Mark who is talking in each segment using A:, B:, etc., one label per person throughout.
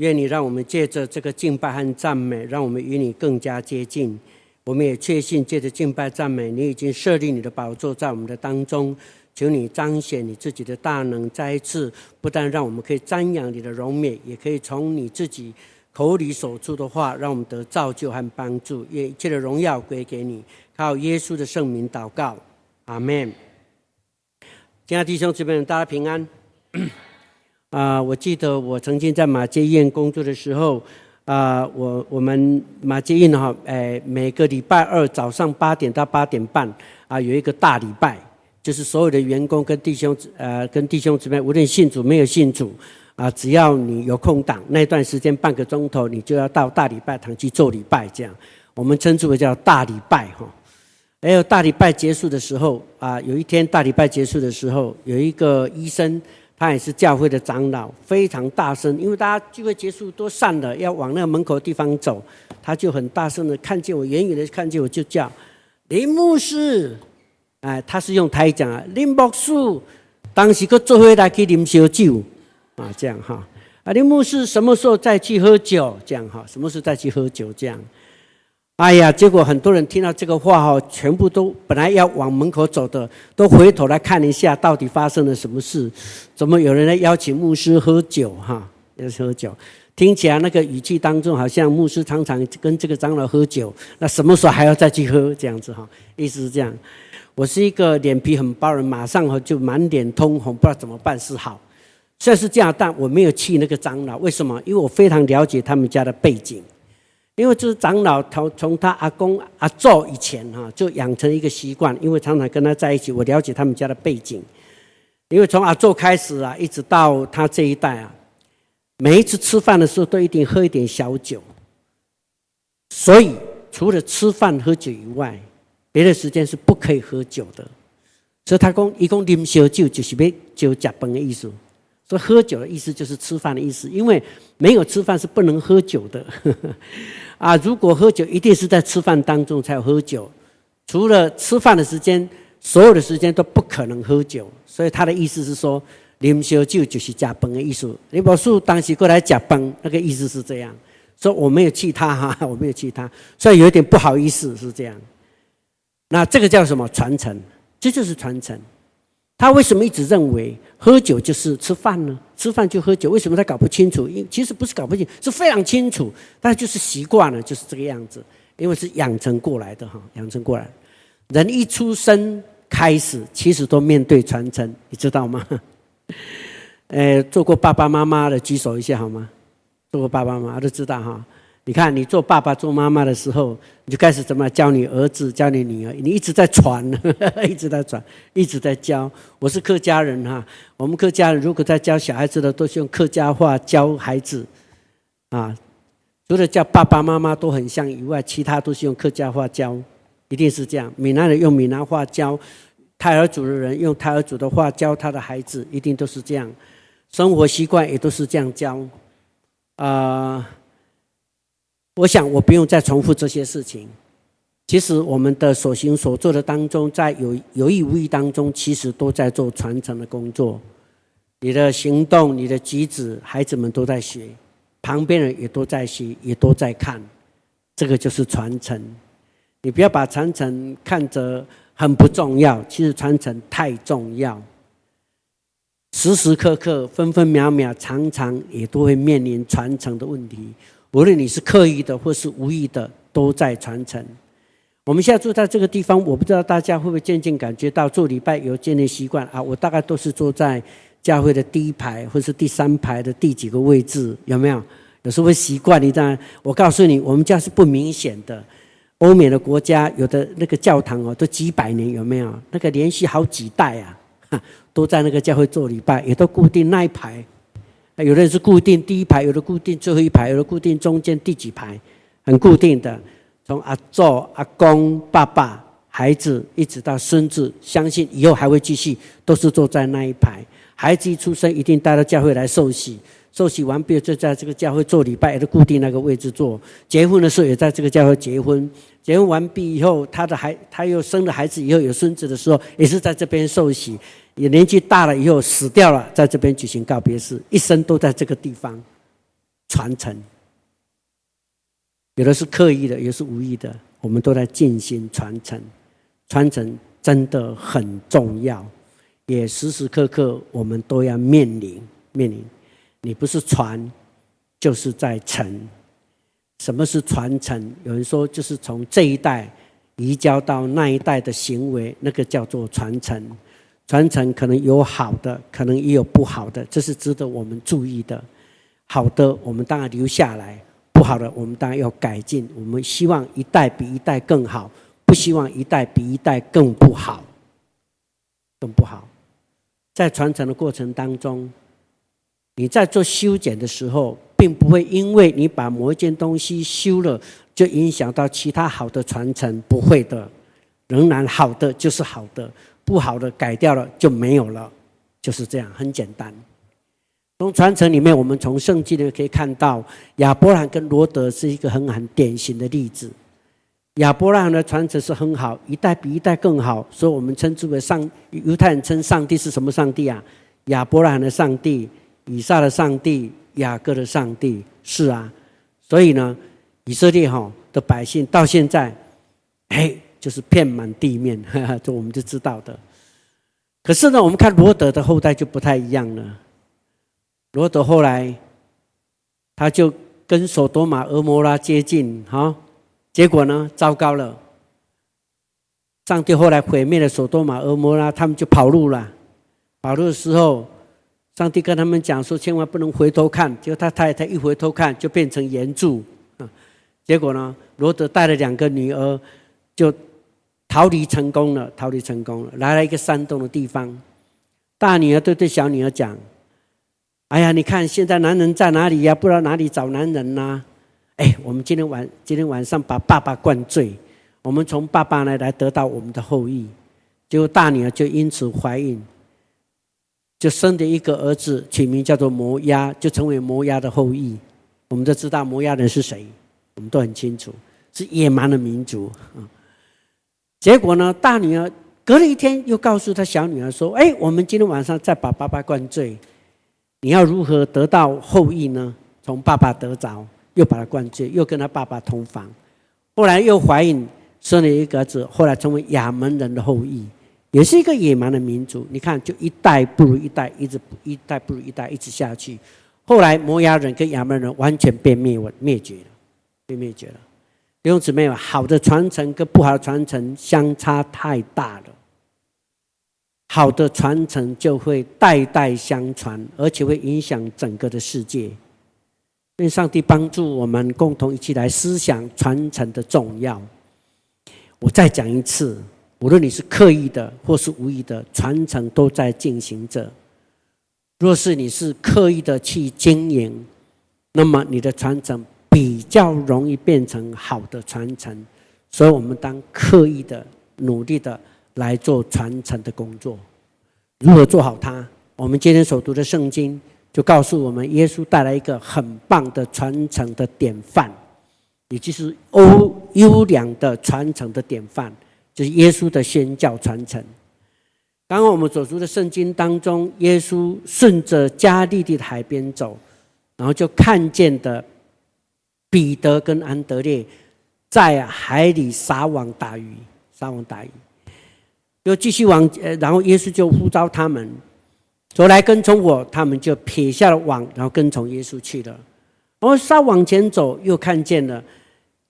A: 愿你让我们借着这个敬拜和赞美，让我们与你更加接近。我们也确信，借着敬拜赞美，你已经设立你的宝座在我们的当中。求你彰显你自己的大能，再一次不但让我们可以瞻仰你的荣美，也可以从你自己口里所出的话，让我们得造就和帮助。愿一切的荣耀归给你，靠耶稣的圣名祷告，阿门。亲爱的弟兄姊妹，大家平安。啊、我记得我曾经在马街医院工作的时候，啊、我我们马街医院哈，哎，每个礼拜二早上八点到八点半啊、有一个大礼拜，就是所有的员工跟弟兄呃跟弟兄姊妹，无论信主没有信主啊、只要你有空档，那段时间半个钟头，你就要到大礼拜堂去做礼拜，这样我们称之为叫大礼拜哈。还有大礼拜结束的时候啊、有一天大礼拜结束的时候，有一个医生。他也是教会的长老，非常大声，因为大家聚会结束都散了，要往那个门口地方走，他就很大声的看见我，远远的看见我就叫林牧师，哎，他是用台讲啊，林牧师，当时个做回来去啉烧酒啊，这样哈，啊，林牧师什么时候再去喝酒？这样哈，什么时候再去喝酒？这样。哎呀，结果很多人听到这个话哈，全部都本来要往门口走的，都回头来看一下，到底发生了什么事？怎么有人来邀请牧师喝酒？哈，要喝酒，听起来那个语气当中，好像牧师常常跟这个长老喝酒，那什么时候还要再去喝？这样子哈，意思是这样。我是一个脸皮很薄的人，马上就满脸通红，不知道怎么办是好。虽然是这样，但我没有气那个长老，为什么？因为我非常了解他们家的背景。因为这是长老，从从他阿公阿祖以前哈，就养成一个习惯。因为常常跟他在一起，我了解他们家的背景。因为从阿祖开始啊，一直到他这一代啊，每一次吃饭的时候都一定喝一点小酒。所以除了吃饭喝酒以外，别的时间是不可以喝酒的。所以他讲，一共啉小酒就是要酒吃饭的意思。说喝酒的意思就是吃饭的意思，因为没有吃饭是不能喝酒的。啊，如果喝酒，一定是在吃饭当中才有喝酒。除了吃饭的时间，所有的时间都不可能喝酒。所以他的意思是说，啉烧酒就是吃饭的意思。林宝树当时过来吃饭，那个意思是这样。说我没有气他哈，我没有气他，所以有点不好意思是这样。那这个叫什么传承？这就是传承。他为什么一直认为喝酒就是吃饭呢？吃饭就喝酒，为什么他搞不清楚？因其实不是搞不清楚，是非常清楚，但就是习惯了，就是这个样子，因为是养成过来的哈，养成过来。人一出生开始，其实都面对传承，你知道吗？呃，做过爸爸妈妈的举手一下好吗？做过爸爸妈妈都知道哈。你看，你做爸爸、做妈妈的时候，你就开始怎么教你儿子、教你女儿，你一直在传，一直在传，一直在教。我是客家人哈，我们客家人如果在教小孩子的，都是用客家话教孩子，啊，除了叫爸爸妈妈都很像以外，其他都是用客家话教，一定是这样。闽南人用闽南话教，泰雅族的人用泰雅族的话教他的孩子，一定都是这样。生活习惯也都是这样教，啊、我想，我不用再重复这些事情。其实，我们的所行所做的当中，在有有意无意当中，其实都在做传承的工作。你的行动、你的举止，孩子们都在学，旁边人也都在学，也都在看。这个就是传承。你不要把传承看着很不重要，其实传承太重要。时时刻刻、分分秒秒、常常也都会面临传承的问题。无论你是刻意的或是无意的，都在传承。我们现在坐在这个地方，我不知道大家会不会渐渐感觉到做礼拜有建立习惯啊。我大概都是坐在教会的第一排或是第三排的第几个位置，有没有？有时候会习惯。你当然，我告诉你，我们家是不明显的。欧美的国家有的那个教堂哦，都几百年，有没有？那个连续好几代啊，都在那个教会做礼拜，也都固定那一排。有的人是固定第一排，有的固定最后一排，有的固定中间第几排，很固定的。从阿祖、阿公、爸爸、孩子，一直到孙子，相信以后还会继续，都是坐在那一排。孩子一出生，一定带到教会来受洗，受洗完毕就在这个教会做礼拜，也都固定那个位置做。结婚的时候也在这个教会结婚，结婚完毕以后，他的孩他又生了孩子以后有孙子的时候，也是在这边受洗。也年纪大了以后死掉了，在这边举行告别式，一生都在这个地方。传承。有的是刻意的，有的是无意的，我们都在进行传承。传承真的很重要，也时时刻刻我们都要面临面临。你不是传，就是在承。什么是传承？有人说，就是从这一代移交到那一代的行为，那个叫做传承。传承可能有好的，可能也有不好的，这是值得我们注意的。好的，我们当然留下来。不好的，我们当然要改进。我们希望一代比一代更好，不希望一代比一代更不好，更不好。在传承的过程当中，你在做修剪的时候，并不会因为你把某一件东西修了，就影响到其他好的传承。不会的，仍然好的就是好的，不好的改掉了就没有了，就是这样，很简单。从传承里面，我们从圣经里面可以看到，亚伯兰跟罗德是一个很很典型的例子。亚伯兰的传承是很好，一代比一代更好，所以我们称之为上犹太人称上帝是什么上帝啊？亚伯兰的上帝、以撒的上帝、雅各的上帝，是啊。所以呢，以色列哈的百姓到现在，哎，就是遍满地面，哈 哈这我们就知道的。可是呢，我们看罗德的后代就不太一样了。罗德后来，他就跟索多玛、俄摩拉接近，哈，结果呢，糟糕了。上帝后来毁灭了索多玛、俄摩拉，他们就跑路了。跑路的时候，上帝跟他们讲说：“千万不能回头看。”结果他太太一回头看，就变成盐柱。啊，结果呢，罗德带了两个女儿，就逃离成功了，逃离成功了，来了一个山洞的地方。大女儿对对小女儿讲。哎呀，你看现在男人在哪里呀？不知道哪里找男人呐？哎，我们今天晚今天晚上把爸爸灌醉，我们从爸爸那来得到我们的后裔。结果大女儿就因此怀孕，就生了一个儿子，取名叫做摩押，就成为摩押的后裔。我们都知道摩押人是谁，我们都很清楚，是野蛮的民族。结果呢，大女儿隔了一天又告诉她小女儿说：“哎，我们今天晚上再把爸爸灌醉。”你要如何得到后裔呢？从爸爸得着，又把他灌醉，又跟他爸爸同房，后来又怀孕，生了一个儿子，后来成为亚门人的后裔，也是一个野蛮的民族。你看，就一代不如一代，一直一代不如一代，一直下去。后来摩押人跟亚门人完全被灭、灭绝了，被灭绝了。弟兄姊妹，好的传承跟不好的传承相差太大了。好的传承就会代代相传，而且会影响整个的世界。愿上帝帮助我们共同一起来思想传承的重要。我再讲一次，无论你是刻意的或是无意的，传承都在进行着。若是你是刻意的去经营，那么你的传承比较容易变成好的传承。所以我们当刻意的、努力的。来做传承的工作，如何做好它？我们今天所读的圣经就告诉我们，耶稣带来一个很棒的传承的典范，也就是优优良的传承的典范，就是耶稣的宣教传承。刚刚我们所读的圣经当中，耶稣顺着加利利的海边走，然后就看见的彼得跟安德烈在海里撒网打鱼，撒网打鱼。又继续往，然后耶稣就呼召他们，走来跟从我，他们就撇下了网，然后跟从耶稣去了。然后稍往前走，又看见了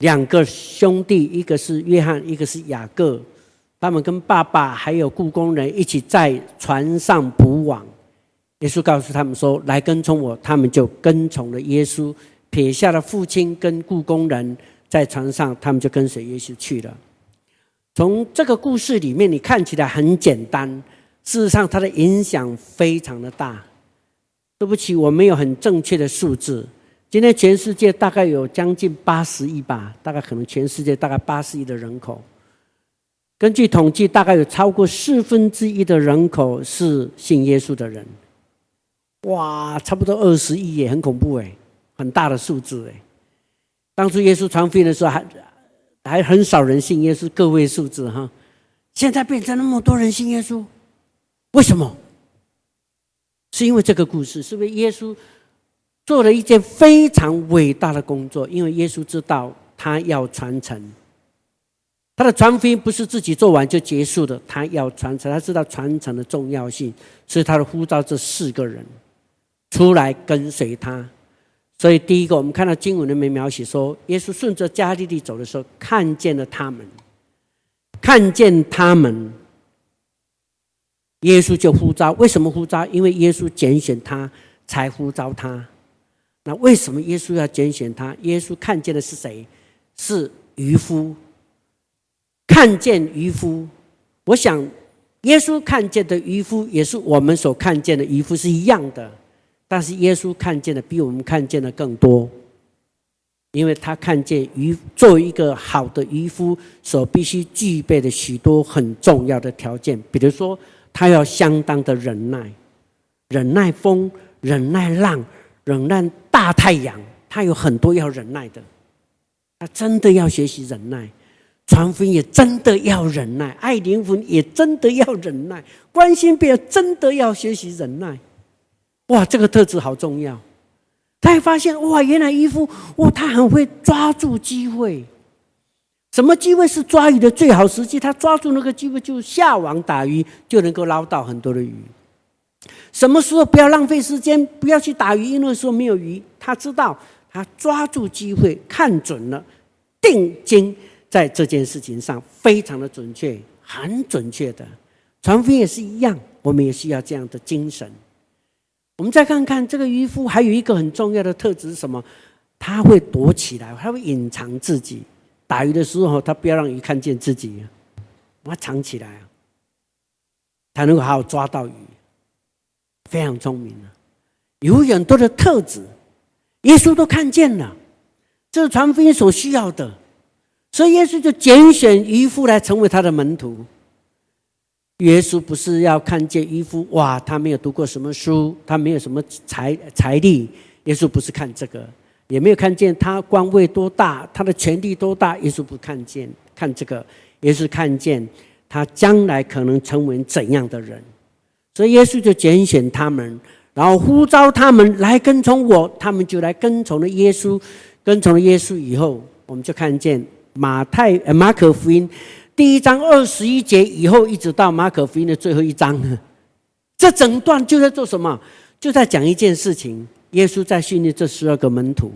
A: 两个兄弟，一个是约翰，一个是雅各，他们跟爸爸还有雇工人一起在船上补网。耶稣告诉他们说：“来跟从我。”他们就跟从了耶稣，撇下了父亲跟雇工人，在船上，他们就跟随耶稣去了。从这个故事里面，你看起来很简单，事实上它的影响非常的大。对不起，我没有很正确的数字。今天全世界大概有将近八十亿吧，大概可能全世界大概八十亿的人口。根据统计，大概有超过四分之一的人口是信耶稣的人。哇，差不多二十亿耶，很恐怖哎，很大的数字哎。当初耶稣传福音的时候还。还很少人信耶稣，个位数字哈。现在变成那么多人信耶稣，为什么？是因为这个故事，是不是耶稣做了一件非常伟大的工作，因为耶稣知道他要传承，他的传福音不是自己做完就结束的，他要传承，他知道传承的重要性，所以他的呼召这四个人出来跟随他。所以第一个，我们看到经文里面描写说，耶稣顺着加利利走的时候，看见了他们，看见他们，耶稣就呼召。为什么呼召？因为耶稣拣选他，才呼召他。那为什么耶稣要拣选他？耶稣看见的是谁？是渔夫。看见渔夫，我想耶稣看见的渔夫，也是我们所看见的渔夫是一样的。但是耶稣看见的比我们看见的更多，因为他看见渔作为一个好的渔夫所必须具备的许多很重要的条件，比如说他要相当的忍耐，忍耐风，忍耐浪。忍耐大太阳，他有很多要忍耐的，他真的要学习忍耐，传福音也真的要忍耐，爱灵魂也真的要忍耐，关心别人真的要学习忍耐。哇，这个特质好重要。他还发现，哇，原来渔夫，哇，他很会抓住机会。什么机会是抓鱼的最好时机？他抓住那个机会，就下网打鱼，就能够捞到很多的鱼。什么时候不要浪费时间，不要去打鱼，因为说没有鱼。他知道，他抓住机会，看准了，定睛在这件事情上，非常的准确，很准确的。传福音也是一样，我们也需要这样的精神。我们再看看这个渔夫，还有一个很重要的特质是什么？他会躲起来，他会隐藏自己。打鱼的时候，他不要让鱼看见自己，把它藏起来，才能够好好抓到鱼。非常聪明了，有很多的特质，耶稣都看见了，这是传福音所需要的，所以耶稣就拣选渔夫来成为他的门徒。耶稣不是要看见渔夫，哇，他没有读过什么书，他没有什么财财力，耶稣不是看这个，也没有看见他官位多大，他的权力多大，耶稣不看见看这个，耶稣看见他将来可能成为怎样的人。所以耶稣就拣选他们，然后呼召他们来跟从我，他们就来跟从了耶稣。跟从了耶稣以后，我们就看见马太、马可福音第一章二十一节以后，一直到马可福音的最后一章，这整段就在做什么？就在讲一件事情：耶稣在训练这十二个门徒，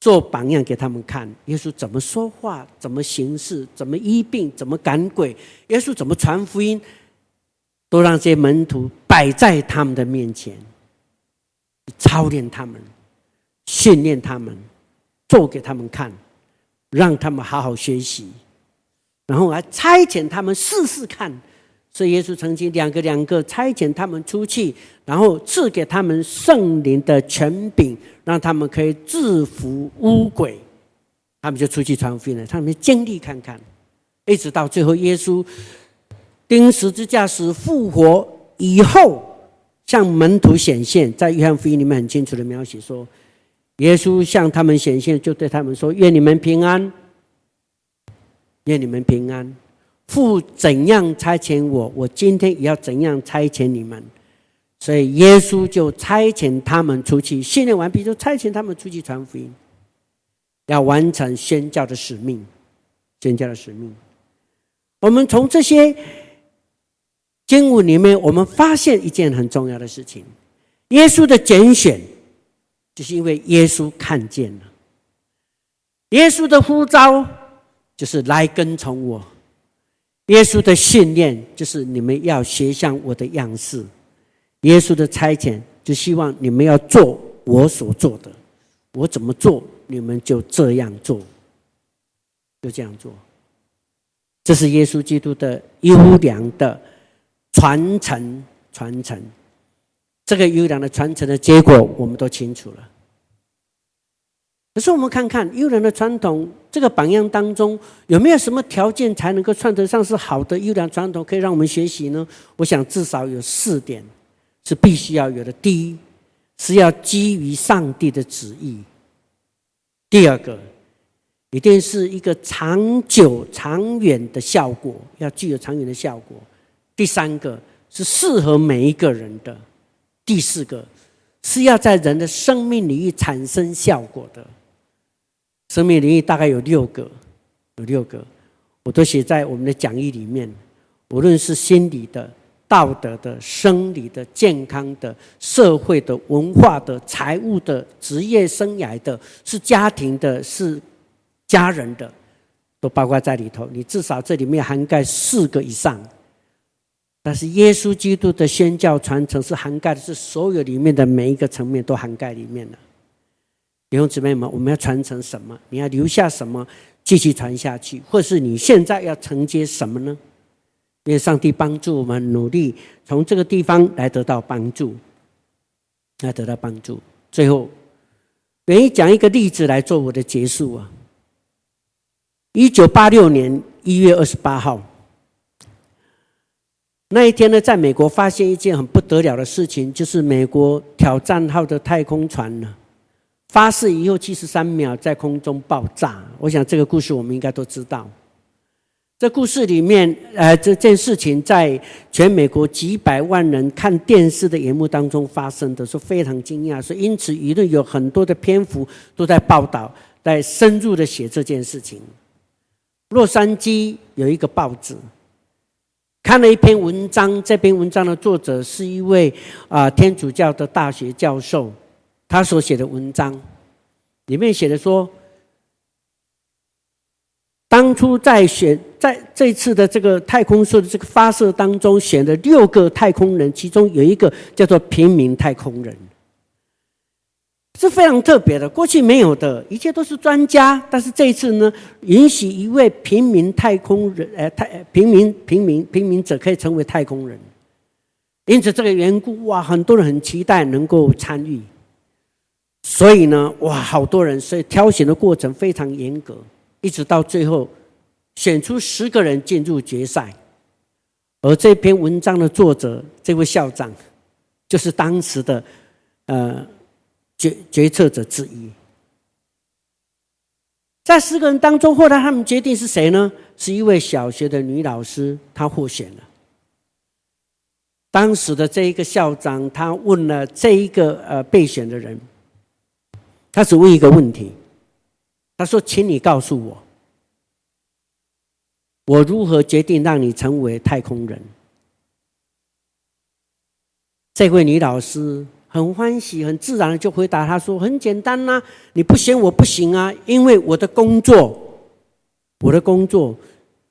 A: 做榜样给他们看。耶稣怎么说话，怎么行事，怎么医病，怎么赶鬼？耶稣怎么传福音？都让这些门徒摆在他们的面前，操练他们，训练他们，做给他们看，让他们好好学习，然后来差遣他们试试看。所以耶稣曾经两个两个差遣他们出去，然后赐给他们圣灵的权柄，让他们可以制服污鬼，他们就出去传福音了。他们经历看看，一直到最后耶稣。钉十字架死复活以后，向门徒显现，在约翰福音里面很清楚的描写说，耶稣向他们显现，就对他们说：“愿你们平安，愿你们平安。父怎样差遣我，我今天也要怎样差遣你们。”所以耶稣就差遣他们出去，训练完毕就差遣他们出去传福音，要完成宣教的使命，宣教的使命。我们从这些。经文里面，我们发现一件很重要的事情：耶稣的拣选，就是因为耶稣看见了；耶稣的呼召，就是来跟从我；耶稣的训练，就是你们要学像我的样式；耶稣的差遣，就希望你们要做我所做的。我怎么做，你们就这样做，就这样做。这是耶稣基督的优良的。传承，传承，这个优良的传承的结果，我们都清楚了。可是我们看看优良的传统，这个榜样当中有没有什么条件才能够算得上是好的优良传统，可以让我们学习呢？我想至少有四点是必须要有的。第一，是要基于上帝的旨意；第二个，一定是一个长久、长远的效果，要具有长远的效果。第三个是适合每一个人的，第四个是要在人的生命领域产生效果的。生命领域大概有六个，有六个，我都写在我们的讲义里面。无论是心理的、道德的、生理的、健康的、社会的、文化的、财务的、职业生涯的，是家庭的，是家人的，都包括在里头。你至少这里面涵盖四个以上。但是耶稣基督的宣教传承是涵盖的是所有里面的每一个层面都涵盖里面的。弟兄姊妹们，我们要传承什么？你要留下什么继续传下去？或是你现在要承接什么呢？愿上帝帮助我们努力从这个地方来得到帮助，来得到帮助。最后，愿意讲一个例子来做我的结束啊。一九八六年一月二十八号。那一天呢，在美国发现一件很不得了的事情，就是美国挑战号的太空船呢，发射以后七十三秒在空中爆炸。我想这个故事我们应该都知道。这故事里面，呃，这件事情在全美国几百万人看电视的荧幕当中发生的，是非常惊讶，所以因此舆论有很多的篇幅都在报道，在深入的写这件事情。洛杉矶有一个报纸。看了一篇文章，这篇文章的作者是一位啊天主教的大学教授，他所写的文章里面写的说，当初在选在这次的这个太空梭的这个发射当中，选了六个太空人，其中有一个叫做平民太空人。是非常特别的，过去没有的，一切都是专家。但是这一次呢，允许一位平民太空人，呃，太平民平民平民者可以成为太空人。因此这个缘故，哇，很多人很期待能够参与。所以呢，哇，好多人，所以挑选的过程非常严格，一直到最后选出十个人进入决赛。而这篇文章的作者，这位校长，就是当时的，呃。决决策者之一，在四个人当中，后来他们决定是谁呢？是一位小学的女老师，她获选了。当时的这一个校长，他问了这一个呃备选的人，他只问一个问题，他说：“请你告诉我，我如何决定让你成为太空人？”这位女老师。很欢喜，很自然的就回答他说：“很简单呐，你不选我不行啊，因为我的工作，我的工作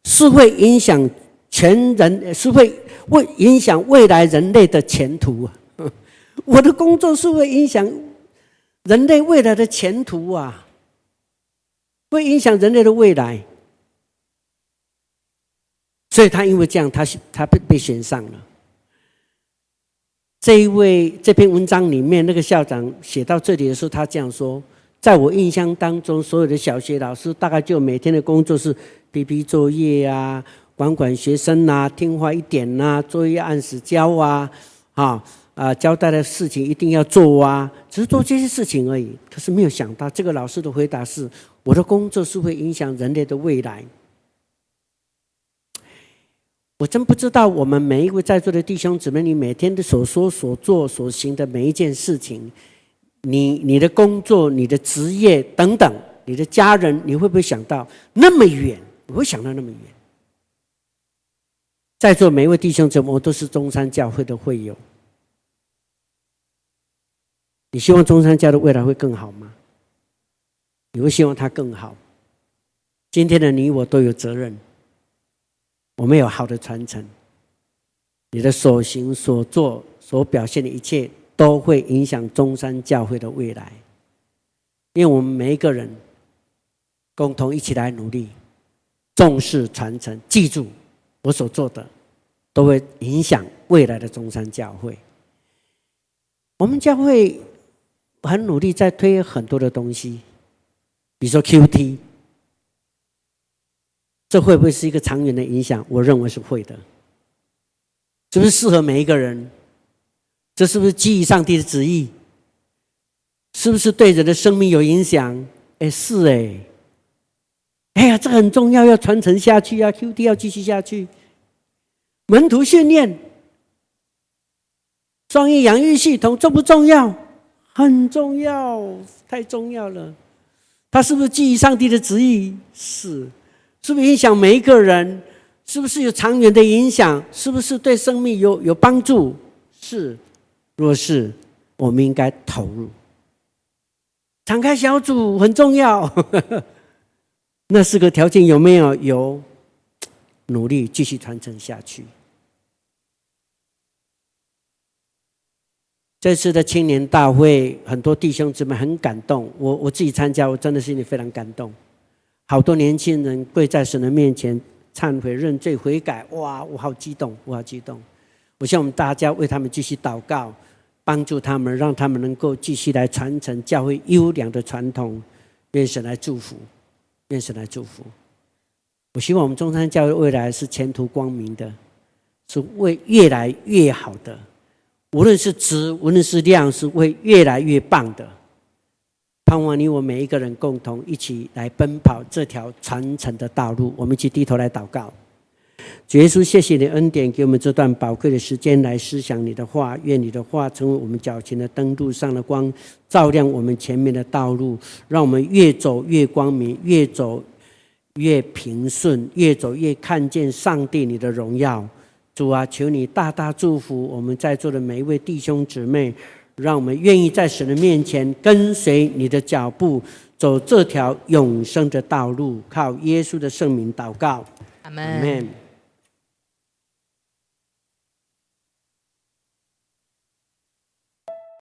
A: 是会影响全人，是会会影响未来人类的前途啊！我的工作是会影响人类未来的前途啊，会影响人类的未来，所以他因为这样，他他被被选上了。”这一位这篇文章里面，那个校长写到这里的时候，他这样说：在我印象当中，所有的小学老师大概就每天的工作是批批作业啊，管管学生啊，听话一点呐、啊，作业按时交啊，啊啊，交代的事情一定要做啊，只是做这些事情而已。可是没有想到，这个老师的回答是：我的工作是会影响人类的未来。我真不知道，我们每一位在座的弟兄姊妹，你每天的所说、所做、所行的每一件事情，你、你的工作、你的职业等等，你的家人，你会不会想到那么远？你会想到那么远？在座每一位弟兄姊妹，我都是中山教会的会友。你希望中山教的未来会更好吗？你会希望它更好？今天的你我都有责任。我们有好的传承，你的所行所做所表现的一切，都会影响中山教会的未来。因为我们每一个人共同一起来努力，重视传承，记住我所做的，都会影响未来的中山教会。我们教会很努力在推很多的东西，比如说 QT。这会不会是一个长远的影响？我认为是会的。是不是适合每一个人？这是不是基于上帝的旨意？是不是对人的生命有影响？哎，是哎。哎呀，这很重要，要传承下去啊！QD 要继续下去。门徒训练、双翼养育系统重不重要？很重要，太重要了。它是不是基于上帝的旨意？是。是不是影响每一个人？是不是有长远的影响？是不是对生命有有帮助？是。若是，我们应该投入。敞开小组很重要。那四个条件有没有？有。努力继续传承下去。这次的青年大会，很多弟兄姊妹很感动。我我自己参加，我真的心里非常感动。好多年轻人跪在神的面前忏悔、认罪、悔改，哇！我好激动，我好激动。我希望我们大家为他们继续祷告，帮助他们，让他们能够继续来传承教会优良的传统。愿神来祝福，愿神来祝福。我希望我们中山教会未来是前途光明的，是会越来越好的。无论是质，无论是量，是会越来越棒的。盼望你我每一个人共同一起来奔跑这条传承的道路。我们一起低头来祷告。主耶稣，谢谢你恩典，给我们这段宝贵的时间来思想你的话。愿你的话成为我们脚前的灯，路上的光，照亮我们前面的道路，让我们越走越光明，越走越平顺，越走越看见上帝你的荣耀。主啊，求你大大祝福我们在座的每一位弟兄姊妹，让我们愿意在神的面前跟随你的脚步，走这条永生的道路。靠耶稣的圣名祷告，阿门。